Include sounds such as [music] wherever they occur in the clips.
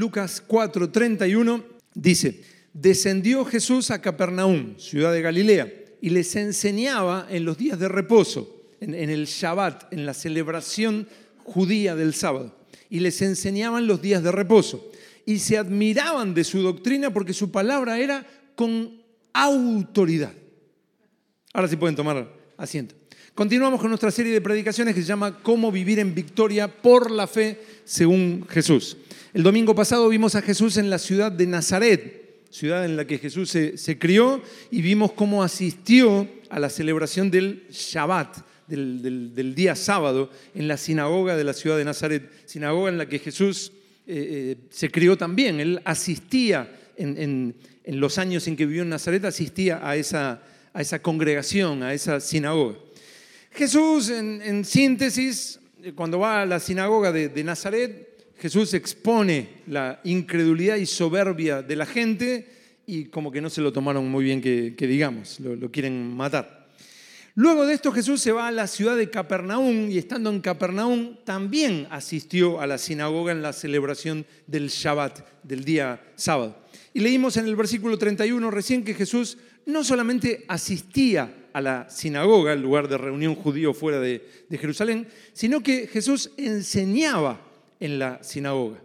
Lucas 4, 31 dice, descendió Jesús a Capernaum, ciudad de Galilea, y les enseñaba en los días de reposo, en, en el Shabbat, en la celebración judía del sábado, y les enseñaban los días de reposo, y se admiraban de su doctrina porque su palabra era con autoridad. Ahora sí pueden tomar asiento. Continuamos con nuestra serie de predicaciones que se llama Cómo vivir en victoria por la fe según Jesús. El domingo pasado vimos a Jesús en la ciudad de Nazaret, ciudad en la que Jesús se, crió, y vimos cómo asistió a la celebración del Shabbat, del, día sábado, en la sinagoga de la ciudad de Nazaret, sinagoga en la que Jesús eh, eh, se crió también. Él asistía en, los años en que vivió en Nazaret, asistía a esa, a esa congregación, a esa sinagoga. Jesús, en, síntesis, cuando va a la sinagoga de Nazaret, Jesús expone la incredulidad y soberbia de la gente y como que no se lo tomaron muy bien que, digamos, lo, quieren matar. Luego de esto Jesús se va a la ciudad de Capernaum y estando en Capernaum también asistió a la sinagoga en la celebración del Shabbat, del día sábado. Y leímos en el versículo 31 recién que Jesús no solamente asistía a la sinagoga, el lugar de reunión judío fuera de Jerusalén, sino que Jesús enseñaba en la sinagoga.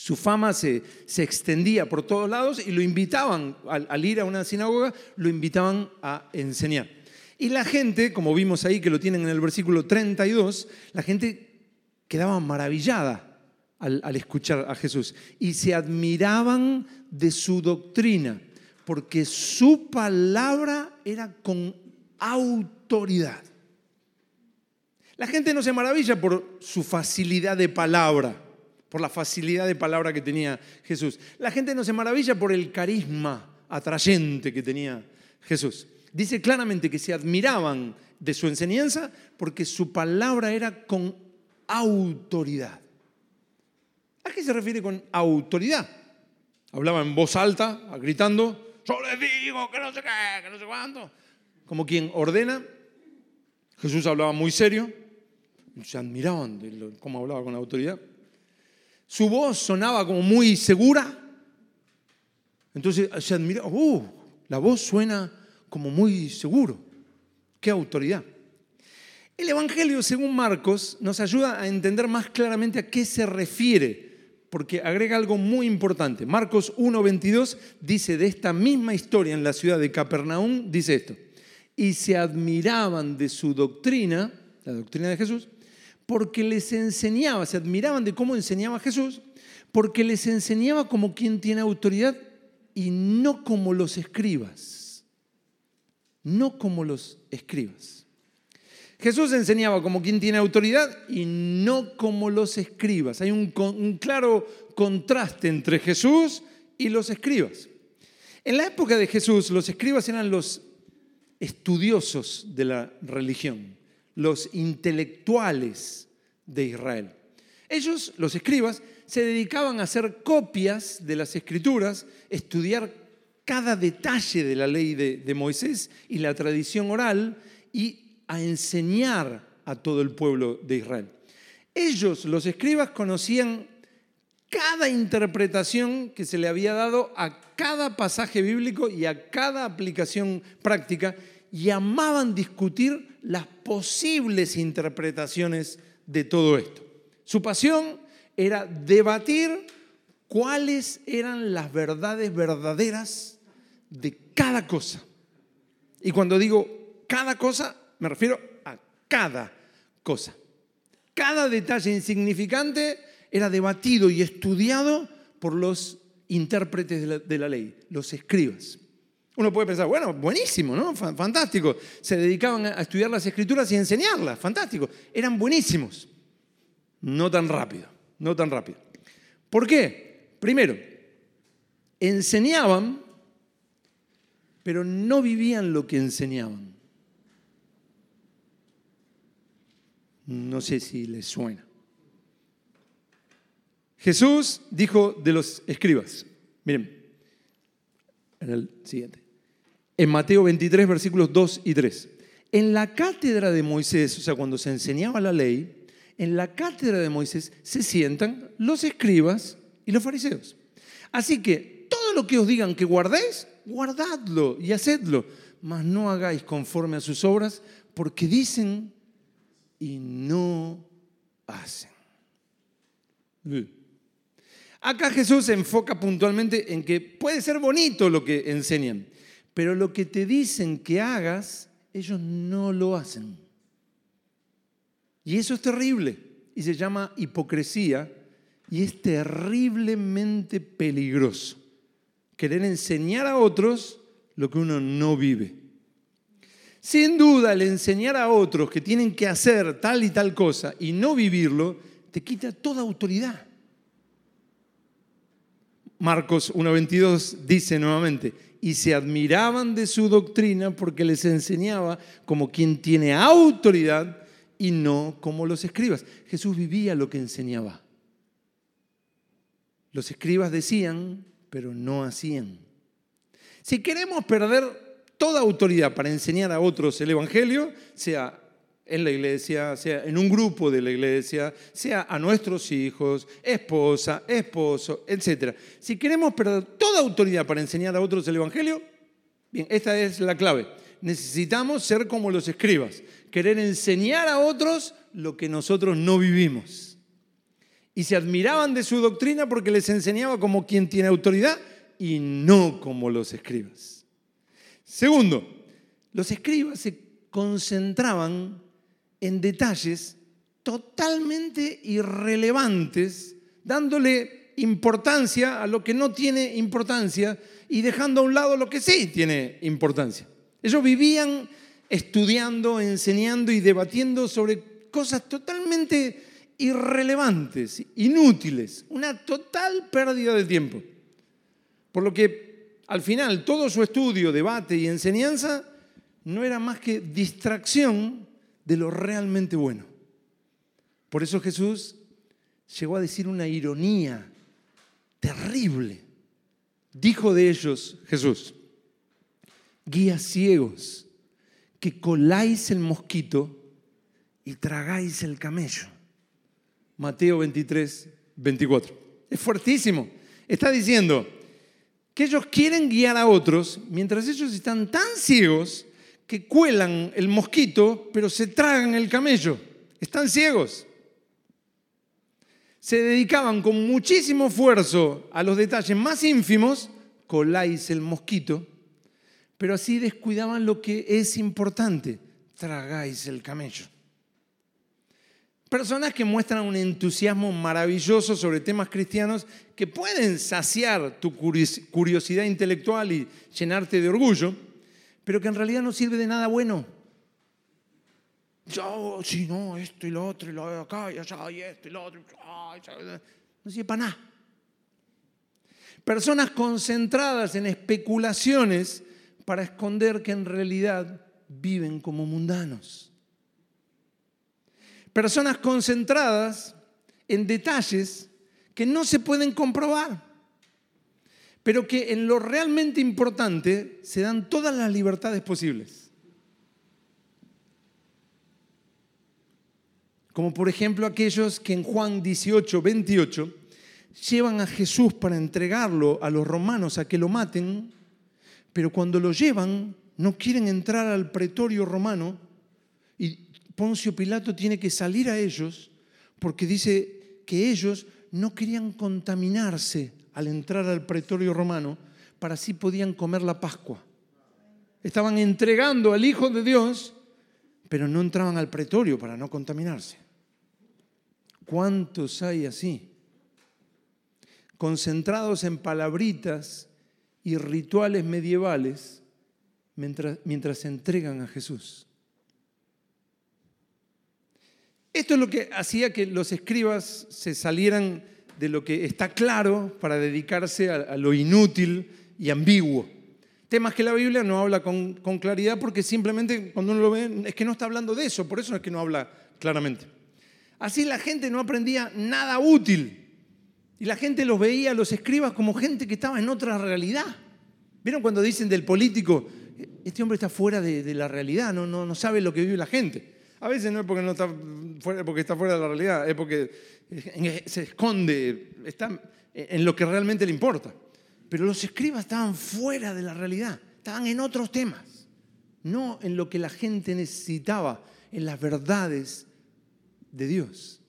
Su fama se, se extendía por todos lados y lo invitaban, al, ir a una sinagoga, lo invitaban a enseñar. Y la gente, como vimos ahí que lo tienen en el versículo 32, la gente quedaba maravillada al, al, escuchar a Jesús y se admiraban de su doctrina, porque su palabra era con autoridad. La gente no se maravilla por su facilidad de palabra, por la facilidad de palabra que tenía Jesús. La gente no se maravilla por el carisma atrayente que tenía Jesús. Dice claramente que se admiraban de su enseñanza porque su palabra era con autoridad. ¿A qué se refiere con autoridad? Hablaba en voz alta, gritando, yo les digo que no sé qué, que no sé cuánto. Como quien ordena. Jesús hablaba muy serio, se admiraban de cómo hablaba con la autoridad. Su voz sonaba como muy segura. Entonces se admiraban, uh, la voz suena como muy seguro. Qué autoridad. El Evangelio, según Marcos, nos ayuda a entender más claramente a qué se refiere, porque agrega algo muy importante. Marcos 1.22 dice de esta misma historia en la ciudad de Capernaum, dice esto, y se admiraban de su doctrina, la doctrina de Jesús, porque les enseñaba, se admiraban de cómo enseñaba Jesús, porque les enseñaba como quien tiene autoridad y no como los escribas. No como los escribas. Jesús enseñaba como quien tiene autoridad y no como los escribas. Hay un, claro contraste entre Jesús y los escribas. En la época de Jesús, los escribas eran los estudiosos de la religión los intelectuales de Israel. Ellos, los escribas, se dedicaban a hacer copias de las escrituras, estudiar cada detalle de la ley de, Moisés y la tradición oral y a enseñar a todo el pueblo de Israel. Ellos, los escribas, conocían cada interpretación que se le había dado a cada pasaje bíblico y a cada aplicación práctica y amaban discutir las posibles interpretaciones de todo esto. Su pasión era debatir cuáles eran las verdades verdaderas de cada cosa. Y cuando digo cada cosa, me refiero a cada cosa. Cada detalle insignificante era debatido y estudiado por los intérpretes de la, ley, los escribas. Uno puede pensar, bueno, buenísimo, ¿no? Fantástico. Se dedicaban a estudiar las escrituras y enseñarlas, fantástico. Eran buenísimos. No tan rápido, no tan rápido. ¿Por qué? Primero, enseñaban, pero no vivían lo que enseñaban. No sé si les suena. Jesús dijo de los escribas, miren, en el siguiente. En Mateo 23, versículos 2 y 3. En la cátedra de Moisés, o sea, cuando se enseñaba la ley, en la cátedra de Moisés se sientan los escribas y los fariseos. Así que todo lo que os digan que guardéis, guardadlo y hacedlo, mas no hagáis conforme a sus obras, porque dicen y no hacen. Acá Jesús se enfoca puntualmente en que puede ser bonito lo que enseñan, pero lo que te dicen que hagas, ellos no lo hacen. Y eso es terrible y se llama hipocresía y es terriblemente peligroso. Querer enseñar a otros lo que uno no vive. Sin duda, el enseñar a otros que tienen que hacer tal y tal cosa y no vivirlo, te quita toda autoridad. Marcos 1.22 dice nuevamente, y se admiraban de su doctrina porque les enseñaba como quien tiene autoridad y no como los escribas. Jesús vivía lo que enseñaba. Los escribas decían, pero no hacían. Si queremos perder toda autoridad para enseñar a otros el Evangelio, sea en la iglesia, sea en un grupo de la iglesia, sea a nuestros hijos, esposa, esposo, etc. Si queremos perder toda autoridad para enseñar a otros el Evangelio, bien, esta es la clave. Necesitamos ser como los escribas, querer enseñar a otros lo que nosotros no vivimos. Y se admiraban de su doctrina porque les enseñaba como quien tiene autoridad y no como los escribas. Segundo, los escribas se concentraban en detalles totalmente irrelevantes, dándole importancia a lo que no tiene importancia y dejando a un lado lo que sí tiene importancia. Ellos vivían estudiando, enseñando y debatiendo sobre cosas totalmente irrelevantes, inútiles, una total pérdida de tiempo. Por lo que al final todo su estudio, debate y enseñanza no era más que distracción de lo realmente bueno. Por eso Jesús llegó a decir una ironía terrible. Dijo de ellos Jesús, guías ciegos, que coláis el mosquito y tragáis el camello. Mateo 23, 24. Es fuertísimo. Está diciendo que ellos quieren guiar a otros mientras ellos están tan ciegos que cuelan el mosquito, pero se tragan el camello. Están ciegos. Se dedicaban con muchísimo esfuerzo a los detalles más ínfimos, coláis el mosquito, pero así descuidaban lo que es importante, tragáis el camello. Personas que muestran un entusiasmo maravilloso sobre temas cristianos que pueden saciar tu curiosidad intelectual y llenarte de orgullo, pero que en realidad no sirve de nada bueno. Yo, si no, esto y lo otro, y lo de acá, y allá, y esto y lo otro. no sirve para nada. Personas concentradas en especulaciones para esconder que en realidad viven como mundanos. Personas concentradas en detalles que no se pueden comprobar pero que en lo realmente importante se dan todas las libertades posibles. Como por ejemplo aquellos que en Juan 18, 28 llevan a Jesús para entregarlo a los romanos a que lo maten, pero cuando lo llevan no quieren entrar al pretorio romano Poncio Pilato tiene que salir a ellos porque dice que ellos no querían contaminarse al entrar al pretorio romano para así podían comer la Pascua. Estaban entregando al Hijo de Dios, pero no entraban al pretorio para no contaminarse. ¿Cuántos hay así? Concentrados en palabritas y rituales medievales mientras, mientras se entregan a Jesús. Esto es lo que hacía que los escribas se salieran de lo que está claro para dedicarse a, lo inútil y ambiguo. Temas que la Biblia no habla con, con claridad porque simplemente cuando uno lo ve es que no está hablando de eso, por eso es que no habla claramente. Así la gente no aprendía nada útil y la gente los veía, los escribas, como gente que estaba en otra realidad. ¿Vieron cuando dicen del político, este hombre está fuera de, la realidad, no, no, no sabe lo que vive la gente? A veces no es porque, está fuera, está fuera de la realidad, es porque se esconde, está en lo que realmente le importa. Pero los escribas estaban fuera de la realidad, estaban en otros temas, no en lo que la gente necesitaba, en las verdades de Dios.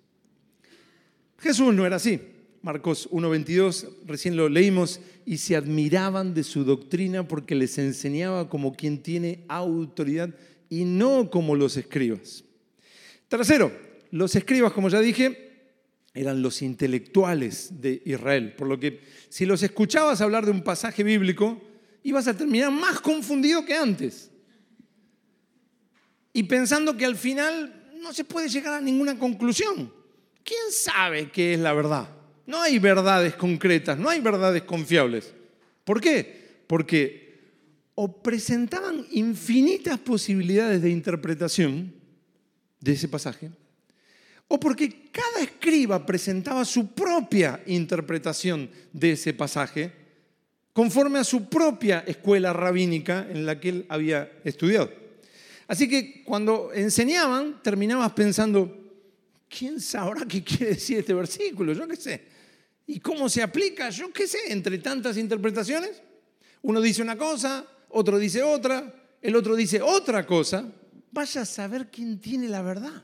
Jesús no era así. Marcos 1.22, recién lo leímos, y se admiraban de su doctrina porque les enseñaba como quien tiene autoridad y no como los escribas. Tercero, los escribas, como ya dije, eran los intelectuales de Israel, por lo que si los escuchabas hablar de un pasaje bíblico, ibas a terminar más confundido que antes. Y pensando que al final no se puede llegar a ninguna conclusión. ¿Quién sabe qué es la verdad? No hay verdades concretas, no hay verdades confiables. ¿Por qué? Porque o presentaban infinitas posibilidades de interpretación de ese pasaje, o porque cada escriba presentaba su propia interpretación de ese pasaje conforme a su propia escuela rabínica en la que él había estudiado. Así que cuando enseñaban, terminabas pensando, ¿quién sabrá qué quiere decir este versículo? Yo qué sé. ¿Y cómo se aplica? Yo qué sé, entre tantas interpretaciones. Uno dice una cosa, otro dice otra, el otro dice otra cosa. Vaya a saber quién tiene la verdad.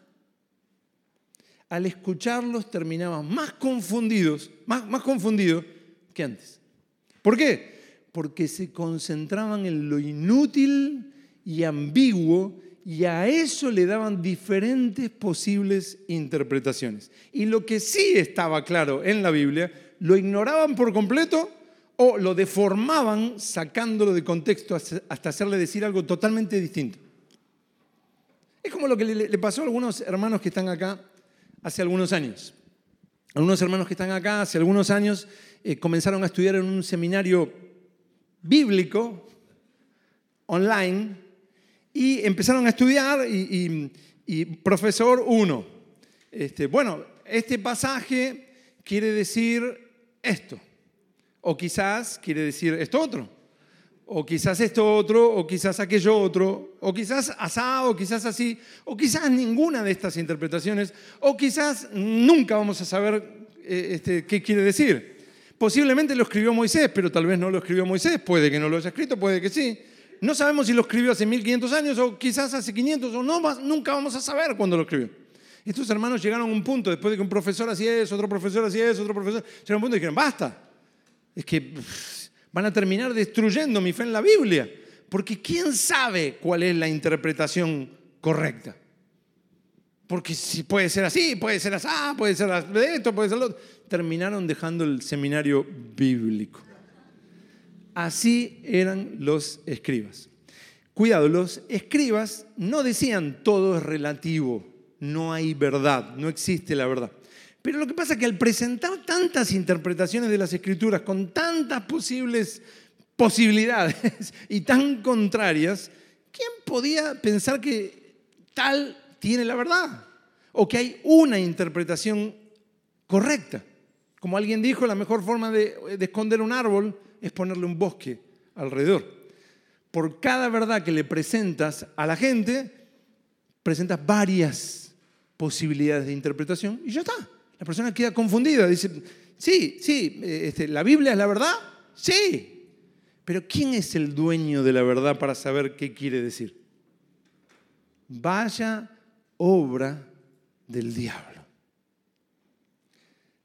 Al escucharlos terminaban más confundidos, más, más confundidos que antes. ¿Por qué? Porque se concentraban en lo inútil y ambiguo y a eso le daban diferentes posibles interpretaciones. Y lo que sí estaba claro en la Biblia, lo ignoraban por completo o lo deformaban sacándolo de contexto hasta hacerle decir algo totalmente distinto. Es como lo que le pasó a algunos hermanos que están acá hace algunos años. Algunos hermanos que están acá hace algunos años eh, comenzaron a estudiar en un seminario bíblico online y empezaron a estudiar y, profesor uno, este, bueno, este pasaje quiere decir esto, o quizás quiere decir esto otro, o quizás esto otro, o quizás aquello otro, o quizás asado, o quizás así, o quizás ninguna de estas interpretaciones, o quizás nunca vamos a saber eh, este, qué quiere decir. Posiblemente lo escribió Moisés, pero tal vez no lo escribió Moisés, puede que no lo haya escrito, puede que sí. No sabemos si lo escribió hace 1500 años o quizás hace 500 o no, nunca vamos a saber cuándo lo escribió. Estos hermanos llegaron a un punto, después de que un profesor hacía eso, otro profesor hacía eso, otro profesor, llegaron a un punto y dijeron, basta. Es que van a terminar destruyendo mi fe en la Biblia, porque ¿quién sabe cuál es la interpretación correcta? Porque si puede ser así, puede ser así, puede ser esto, puede ser lo otro. Terminaron dejando el seminario bíblico. Así eran los escribas. Cuidado, los escribas no decían todo es relativo, no hay verdad, no existe la verdad. Pero lo que pasa es que al presentar tantas interpretaciones de las escrituras con tantas posibles posibilidades [laughs] y tan contrarias, ¿quién podía pensar que tal tiene la verdad? O que hay una interpretación correcta. Como alguien dijo, la mejor forma de, de esconder un árbol es ponerle un bosque alrededor. Por cada verdad que le presentas a la gente, presentas varias posibilidades de interpretación y ya está. La persona queda confundida, dice, sí, sí, eh, este, ¿la Biblia es la verdad? Sí. Pero ¿quién es el dueño de la verdad para saber qué quiere decir? Vaya obra del diablo.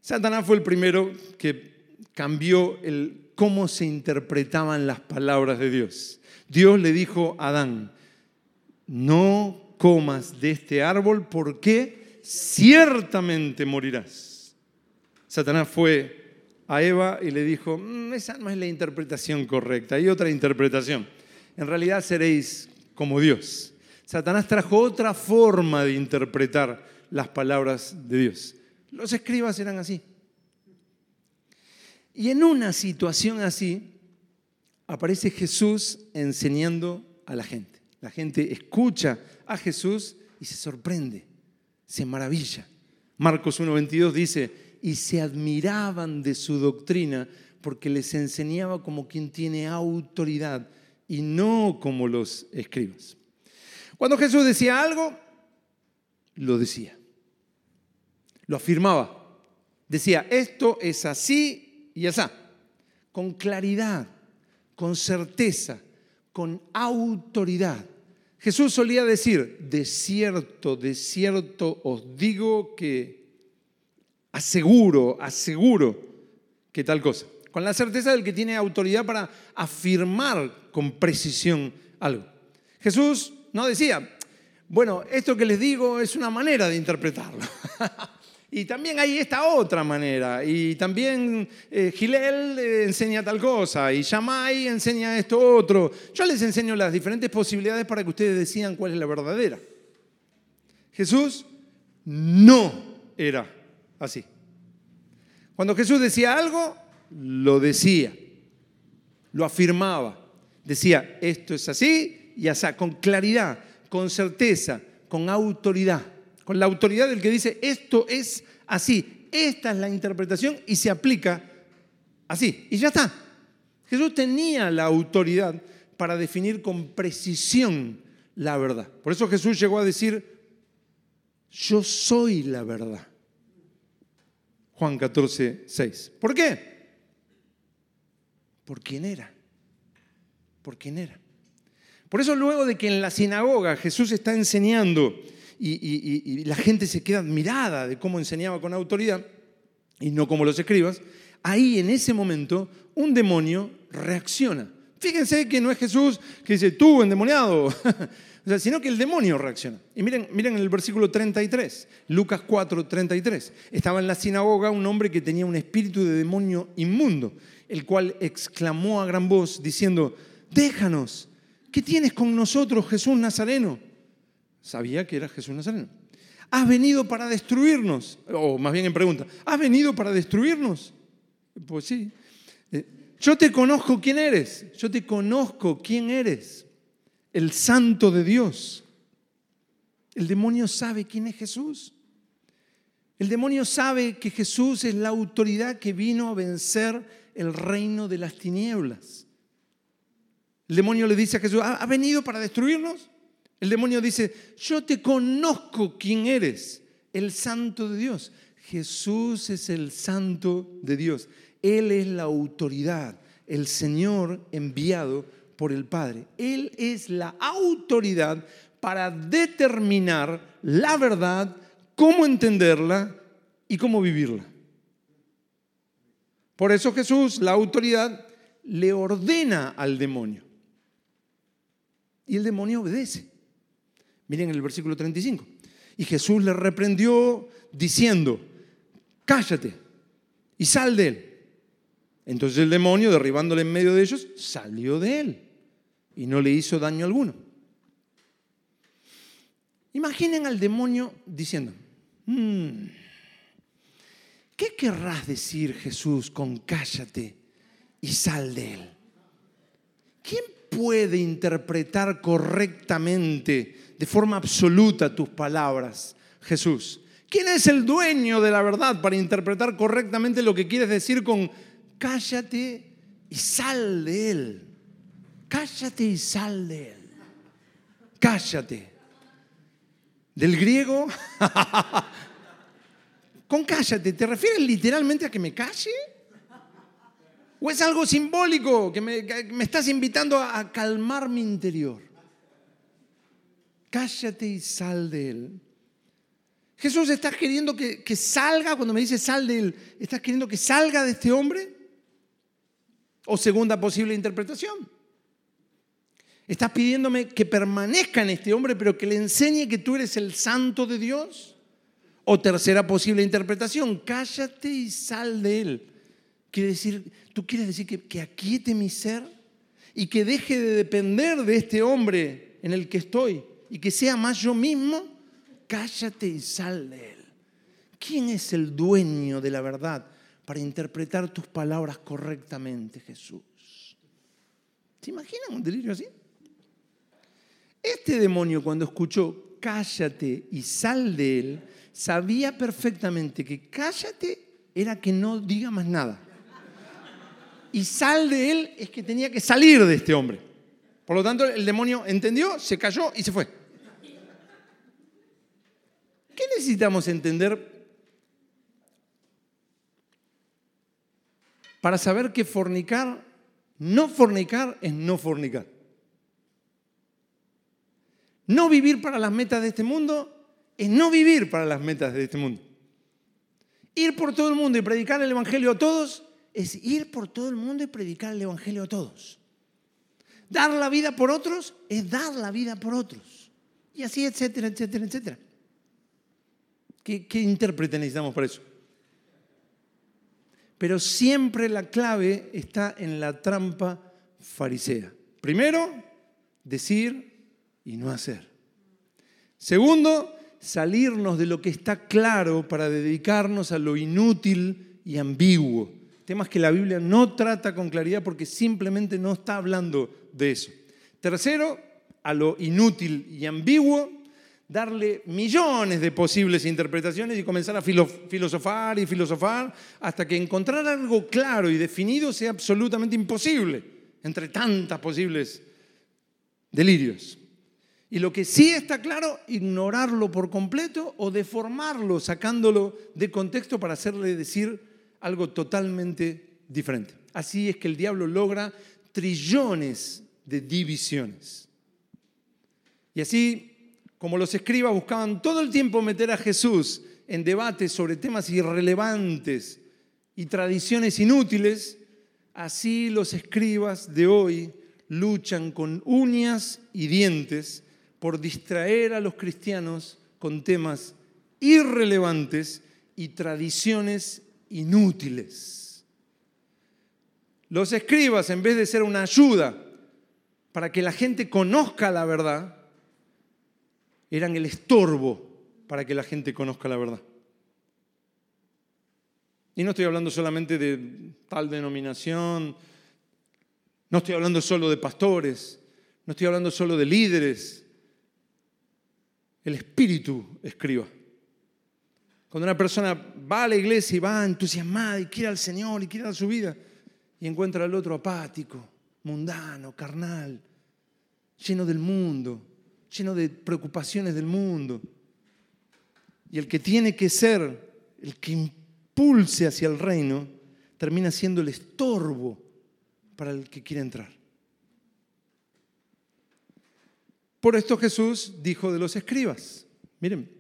Satanás fue el primero que cambió el cómo se interpretaban las palabras de Dios. Dios le dijo a Adán, no comas de este árbol porque ciertamente morirás. Satanás fue a Eva y le dijo, mm, esa no es la interpretación correcta, hay otra interpretación. En realidad seréis como Dios. Satanás trajo otra forma de interpretar las palabras de Dios. Los escribas eran así. Y en una situación así aparece Jesús enseñando a la gente. La gente escucha a Jesús y se sorprende, se maravilla. Marcos 1.22 dice, y se admiraban de su doctrina porque les enseñaba como quien tiene autoridad y no como los escribas. Cuando Jesús decía algo, lo decía, lo afirmaba. Decía, esto es así y asá, con claridad, con certeza, con autoridad. Jesús solía decir, de cierto, de cierto os digo que aseguro, aseguro que tal cosa. Con la certeza del que tiene autoridad para afirmar con precisión algo. Jesús no decía, bueno, esto que les digo es una manera de interpretarlo. [laughs] y también hay esta otra manera. Y también eh, Gilel eh, enseña tal cosa. Y Shammai enseña esto otro. Yo les enseño las diferentes posibilidades para que ustedes decidan cuál es la verdadera. Jesús no era así. Cuando Jesús decía algo, lo decía. Lo afirmaba. Decía, esto es así y así, con claridad con certeza, con autoridad, con la autoridad del que dice, esto es así, esta es la interpretación y se aplica así, y ya está. Jesús tenía la autoridad para definir con precisión la verdad. Por eso Jesús llegó a decir, yo soy la verdad. Juan 14, 6. ¿Por qué? Por quién era. Por quién era. Por eso luego de que en la sinagoga Jesús está enseñando y, la gente se queda admirada de cómo enseñaba con autoridad y no como los escribas, ahí en ese momento un demonio reacciona. Fíjense que no es Jesús que dice, tú endemoniado, [laughs] sino que el demonio reacciona. Y miren, miren el versículo 33, Lucas 4, 33. Estaba en la sinagoga un hombre que tenía un espíritu de demonio inmundo, el cual exclamó a gran voz diciendo, déjanos, ¿qué tienes con nosotros, Jesús Nazareno? Sabía que era Jesús Nazareno. ¿Has venido para destruirnos? O más bien en pregunta, ¿has venido para destruirnos? Pues sí. Eh, yo te conozco quién eres. Yo te conozco quién eres. El santo de Dios. El demonio sabe quién es Jesús. El demonio sabe que Jesús es la autoridad que vino a vencer el reino de las tinieblas. El demonio le dice a Jesús, ¿ha venido para destruirnos? El demonio dice, yo te conozco quién eres, el santo de Dios. Jesús es el santo de Dios. Él es la autoridad, el Señor enviado por el Padre. Él es la autoridad para determinar la verdad, cómo entenderla y cómo vivirla. Por eso Jesús, la autoridad, le ordena al demonio. Y el demonio obedece. Miren el versículo 35. Y Jesús le reprendió diciendo, cállate y sal de él. Entonces el demonio, derribándole en medio de ellos, salió de él y no le hizo daño alguno. Imaginen al demonio diciendo, hmm, ¿qué querrás decir Jesús con cállate y sal de él? ¿Quién puede interpretar correctamente, de forma absoluta, tus palabras, Jesús? ¿Quién es el dueño de la verdad para interpretar correctamente lo que quieres decir con cállate y sal de él? Cállate y sal de él. Cállate. Del griego, [laughs] con cállate, ¿te refieres literalmente a que me calle? ¿O es algo simbólico que me, estás invitando a, calmar mi interior? Cállate y sal de él. Jesús está queriendo que, que, salga, cuando me dice sal de él, ¿estás queriendo que salga de este hombre? O segunda posible interpretación. Estás pidiéndome que permanezca en este hombre, pero que le enseñe que tú eres el santo de Dios. O tercera posible interpretación, cállate y sal de él. Quiere decir, ¿Tú quieres decir que, que aquiete mi ser y que deje de depender de este hombre en el que estoy y que sea más yo mismo? Cállate y sal de él. ¿Quién es el dueño de la verdad para interpretar tus palabras correctamente, Jesús? ¿Se imaginan un delirio así? Este demonio cuando escuchó cállate y sal de él, sabía perfectamente que cállate era que no diga más nada y sal de él es que tenía que salir de este hombre. Por lo tanto, el demonio entendió, se cayó y se fue. ¿Qué necesitamos entender para saber que fornicar, no fornicar es no fornicar. No vivir para las metas de este mundo es no vivir para las metas de este mundo. Ir por todo el mundo y predicar el Evangelio a todos es ir por todo el mundo y predicar el Evangelio a todos. Dar la vida por otros es dar la vida por otros. Y así, etcétera, etcétera, etcétera. ¿Qué, qué intérprete necesitamos para eso? Pero siempre la clave está en la trampa farisea. Primero, decir y no hacer. Segundo, salirnos de lo que está claro para dedicarnos a lo inútil y ambiguo. Temas que la Biblia no trata con claridad porque simplemente no está hablando de eso. Tercero, a lo inútil y ambiguo, darle millones de posibles interpretaciones y comenzar a filosofar y filosofar hasta que encontrar algo claro y definido sea absolutamente imposible entre tantas posibles delirios. Y lo que sí está claro, ignorarlo por completo o deformarlo, sacándolo de contexto para hacerle decir algo totalmente diferente. Así es que el diablo logra trillones de divisiones. Y así, como los escribas buscaban todo el tiempo meter a Jesús en debates sobre temas irrelevantes y tradiciones inútiles, así los escribas de hoy luchan con uñas y dientes por distraer a los cristianos con temas irrelevantes y tradiciones inútiles. Los escribas, en vez de ser una ayuda para que la gente conozca la verdad, eran el estorbo para que la gente conozca la verdad. Y no estoy hablando solamente de tal denominación, no estoy hablando solo de pastores, no estoy hablando solo de líderes, el espíritu escriba. Cuando una persona va a la iglesia y va entusiasmada y quiere al Señor y quiere a su vida y encuentra al otro apático, mundano, carnal, lleno del mundo, lleno de preocupaciones del mundo. Y el que tiene que ser el que impulse hacia el reino termina siendo el estorbo para el que quiere entrar. Por esto Jesús dijo de los escribas, miren,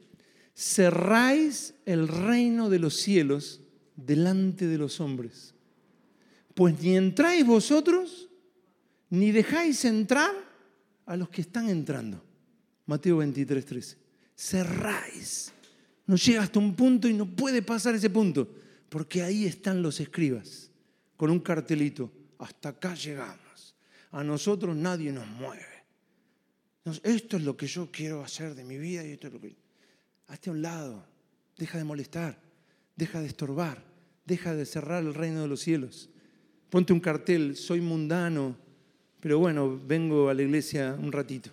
cerráis el reino de los cielos delante de los hombres, pues ni entráis vosotros, ni dejáis entrar a los que están entrando. Mateo 23, 13. Cerráis. No llega hasta un punto y no puede pasar ese punto, porque ahí están los escribas, con un cartelito. Hasta acá llegamos. A nosotros nadie nos mueve esto es lo que yo quiero hacer de mi vida y esto es lo que... Hazte a un lado, deja de molestar, deja de estorbar, deja de cerrar el reino de los cielos. Ponte un cartel, soy mundano, pero bueno, vengo a la iglesia un ratito.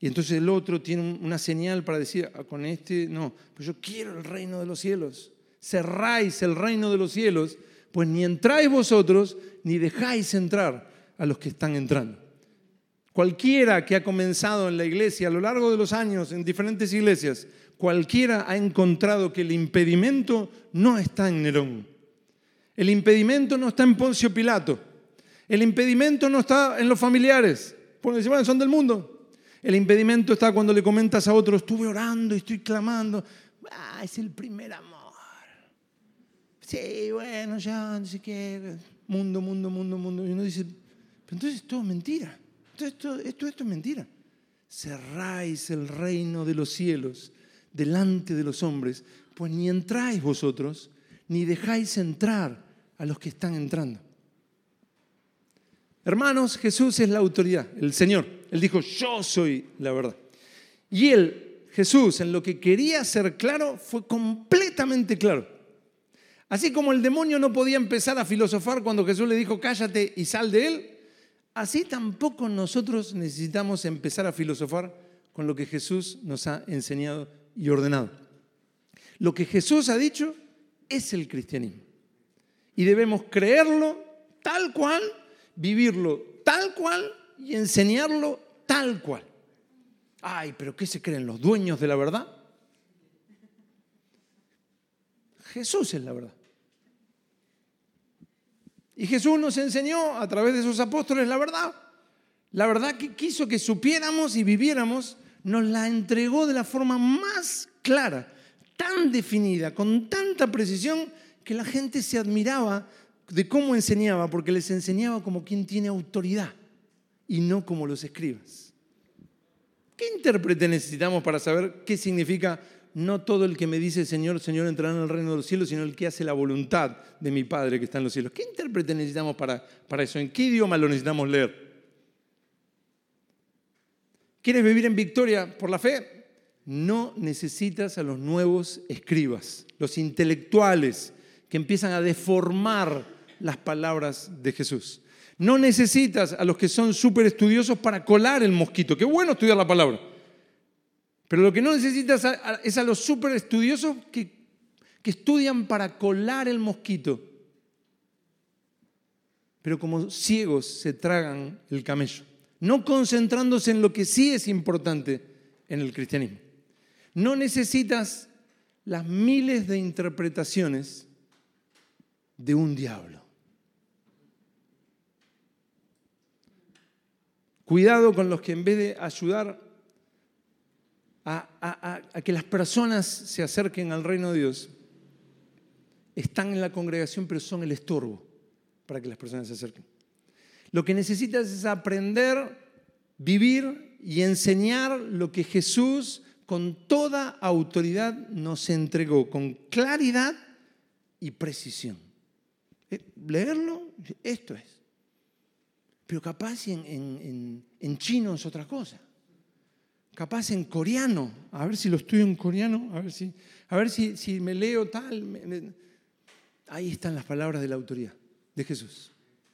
Y entonces el otro tiene una señal para decir, ah, con este, no, pues yo quiero el reino de los cielos. Cerráis el reino de los cielos, pues ni entráis vosotros, ni dejáis entrar a los que están entrando. Cualquiera que ha comenzado en la iglesia a lo largo de los años, en diferentes iglesias, cualquiera ha encontrado que el impedimento no está en Nerón. El impedimento no está en Poncio Pilato. El impedimento no está en los familiares. Porque bueno, son del mundo. El impedimento está cuando le comentas a otros, estuve orando y estoy clamando. Ah, es el primer amor. Sí, bueno, ya, no sé qué. Mundo, mundo, mundo, mundo. Y uno dice, pero entonces es todo mentira. Esto, esto, es mentira. Cerráis el reino de los cielos delante de los hombres, pues ni entráis vosotros, ni dejáis entrar a los que están entrando. Hermanos, Jesús es la autoridad, el Señor. Él dijo, yo soy la verdad. Y él, Jesús, en lo que quería ser claro, fue completamente claro. Así como el demonio no podía empezar a filosofar cuando Jesús le dijo, cállate y sal de él, Así tampoco nosotros necesitamos empezar a filosofar con lo que Jesús nos ha enseñado y ordenado. Lo que Jesús ha dicho es el cristianismo. Y debemos creerlo tal cual, vivirlo tal cual y enseñarlo tal cual. Ay, pero ¿qué se creen los dueños de la verdad? Jesús es la verdad. Y Jesús nos enseñó a través de sus apóstoles la verdad. La verdad que quiso que supiéramos y viviéramos, nos la entregó de la forma más clara, tan definida, con tanta precisión, que la gente se admiraba de cómo enseñaba, porque les enseñaba como quien tiene autoridad y no como los escribas. ¿Qué intérprete necesitamos para saber qué significa no todo el que me dice Señor, Señor entrará en el reino de los cielos, sino el que hace la voluntad de mi Padre que está en los cielos? ¿Qué intérprete necesitamos para, para eso? ¿En qué idioma lo necesitamos leer? ¿Quieres vivir en victoria por la fe? No necesitas a los nuevos escribas, los intelectuales que empiezan a deformar las palabras de Jesús. No necesitas a los que son súper estudiosos para colar el mosquito. Qué bueno estudiar la palabra. Pero lo que no necesitas es a los súper estudiosos que, que estudian para colar el mosquito. Pero como ciegos se tragan el camello. No concentrándose en lo que sí es importante en el cristianismo. No necesitas las miles de interpretaciones de un diablo. Cuidado con los que en vez de ayudar a, que las personas se acerquen al reino de Dios, están en la congregación pero son el estorbo para que las personas se acerquen. Lo que necesitas es aprender, vivir y enseñar lo que Jesús con toda autoridad nos entregó, con claridad y precisión. Eh, leerlo, esto es. Pero capaz en, en, chino es otra cosa. Capaz en coreano, a ver si lo estudio en coreano, a ver si, a ver si, si me leo tal. Ahí están las palabras de la autoridad de Jesús.